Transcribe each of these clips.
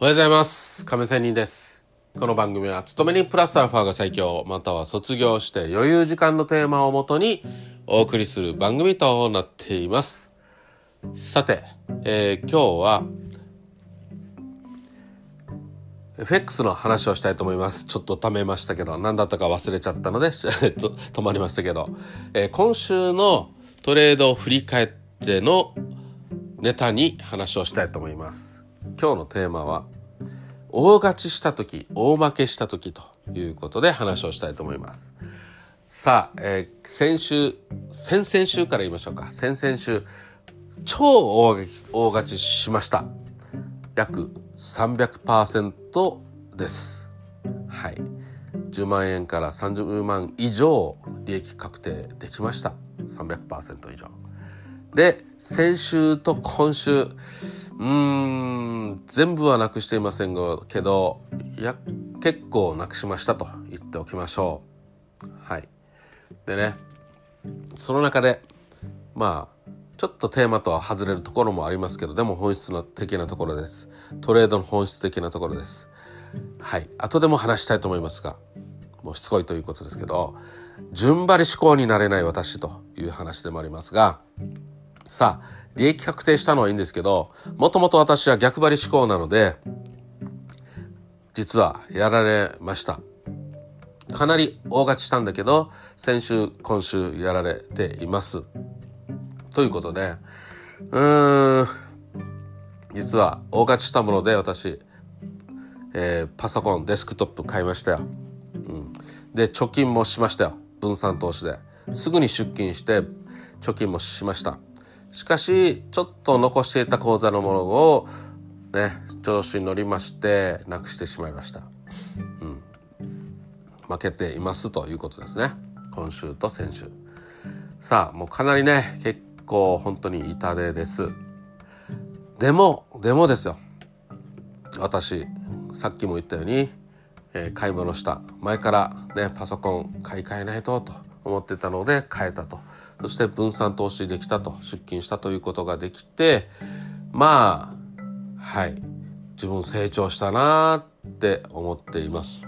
おはようございます。亀仙人です。この番組は、勤めにプラスアルファが最強、または卒業して余裕時間のテーマをもとにお送りする番組となっています。さて、えー今日は、FX の話をしたいと思います。ちょっと貯めましたけど、何だったか忘れちゃったので、止まりましたけど、えー今週のトレードを振り返ってのネタに話をしたいと思います。今日のテーマは、大勝ちした時、大負けした時ということで話をしたいと思います。さあ、えー先週、先々週から言いましょうか。先々週、超大大勝ちしました。約300%です。はい。10万円から30万以上利益確定できました。300%以上。で、先週と今週、うーん、全部はなくしていませんけど、いや、結構なくしましたと言っておきましょう。はい。でね、その中で、まあ、ちょっとテーマとは外れるところもありますけど、でも本質の的なところです。トレードの本質的なところです。はい。後でも話したいと思いますが、もうしつこいということですけど、順張り思考になれない私という話でもありますが、さあ、利益確定したのはいいんですけど、もともと私は逆張り思考なので、実はやられました。かなり大勝ちしたんだけど、先週、今週やられています。ということで、うーん、実は大勝ちしたもので私、えーパソコン、デスクトップ買いましたよ。うん、で、貯金もしましたよ。分散投資で。すぐに出金して、貯金もしました。しかし、ちょっと残していた口座のものを、ね、調子に乗りまして、なくしてしまいました。うん。負けていますということですね。今週と先週。さあ、もうかなりね、結構本当に痛手です。でも、でもですよ。私、さっきも言ったように、えー買い物した。前からね、パソコン買い替えないとと思ってたので買えたと。そして分散投資できたと、出勤したということができて、まあ、はい、自分成長したなーって思っています。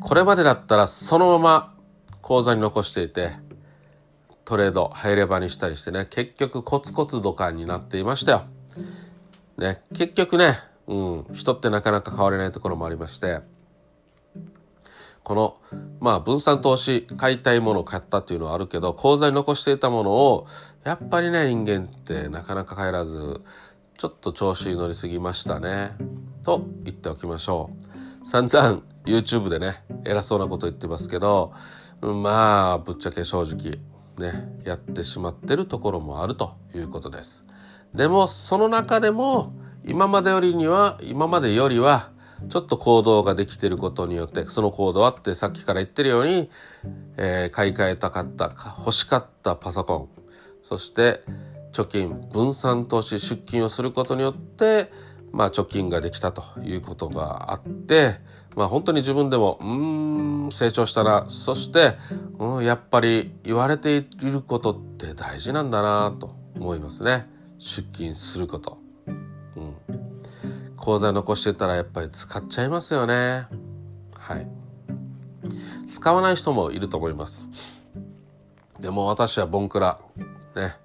これまでだったらそのまま口座に残していて、トレード入れ場にしたりしてね、結局コツコツドカンになっていましたよ。ね、結局ね、うん、人ってなかなか変われないところもありまして、この、まあ、分散投資、買いたいものを買ったっていうのはあるけど、口座に残していたものを、やっぱりね、人間ってなかなか帰らず、ちょっと調子に乗りすぎましたね。と言っておきましょう。散々 YouTube でね、偉そうなこと言ってますけど、まあ、ぶっちゃけ正直、ね、やってしまってるところもあるということです。でも、その中でも、今までよりには、今までよりは、ちょっと行動ができてることによって、その行動はってさっきから言ってるように、えー買い替えたかった、欲しかったパソコン、そして貯金、分散投資、出金をすることによって、まあ貯金ができたということがあって、まあ本当に自分でも、うん、成長したな。そして、うん、やっぱり言われていることって大事なんだなと思いますね。出金すること。口座残してたらやっぱり使っちゃいますよね。はい。使わない人もいると思います。でも私はボンクラ、ね、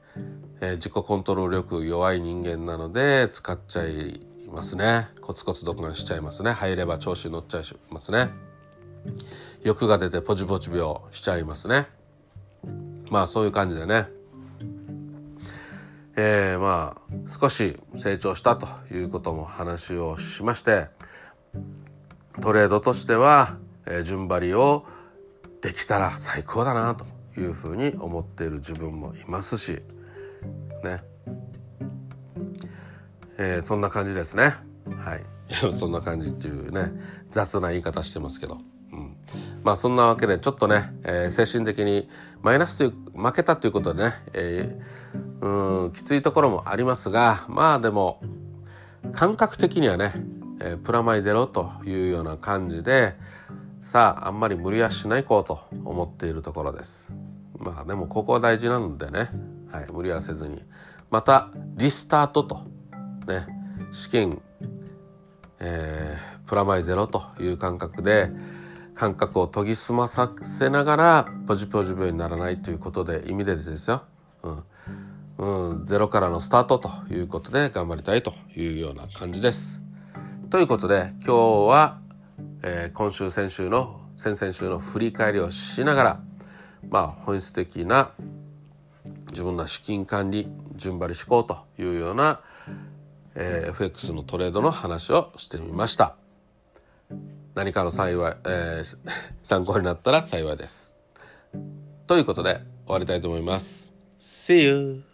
えー自己コントロール力弱い人間なので使っちゃいますね。コツコツ独断しちゃいますね。入れば調子に乗っちゃいますね。欲が出てポチポチ病しちゃいますね。まあそういう感じでね。えー、まあ少し成長したということも話をしましてトレードとしては、えー順張りをできたら最高だなというふうに思っている自分もいますしね、えーそんな感じですね。はい。そんな感じっていうね雑な言い方してますけど、うん、まあそんなわけでちょっとね、えー精神的にマイナスという負けたということでね、えーうんきついところもありますがまあでも感覚的にはね、えープラマイゼロというような感じでさああんまり無理はしないこうと思っているところです。まあでもここは大事なんでね、はい、無理はせずに。またリスタートとね資金、えー、プラマイゼロという感覚で感覚を研ぎ澄まさせながらポジポジ病にならないということで意味でですよ、うん。うん、ゼロからのスタートということで頑張りたいというような感じです。ということで今日は、えー、今週先週の先々週の振り返りをしながらまあ本質的な自分の資金管理順張り思考というような、えー、FX のトレードの話をしてみました。何かの幸い、えー、参考になったら幸いです。ということで終わりたいと思います。See you!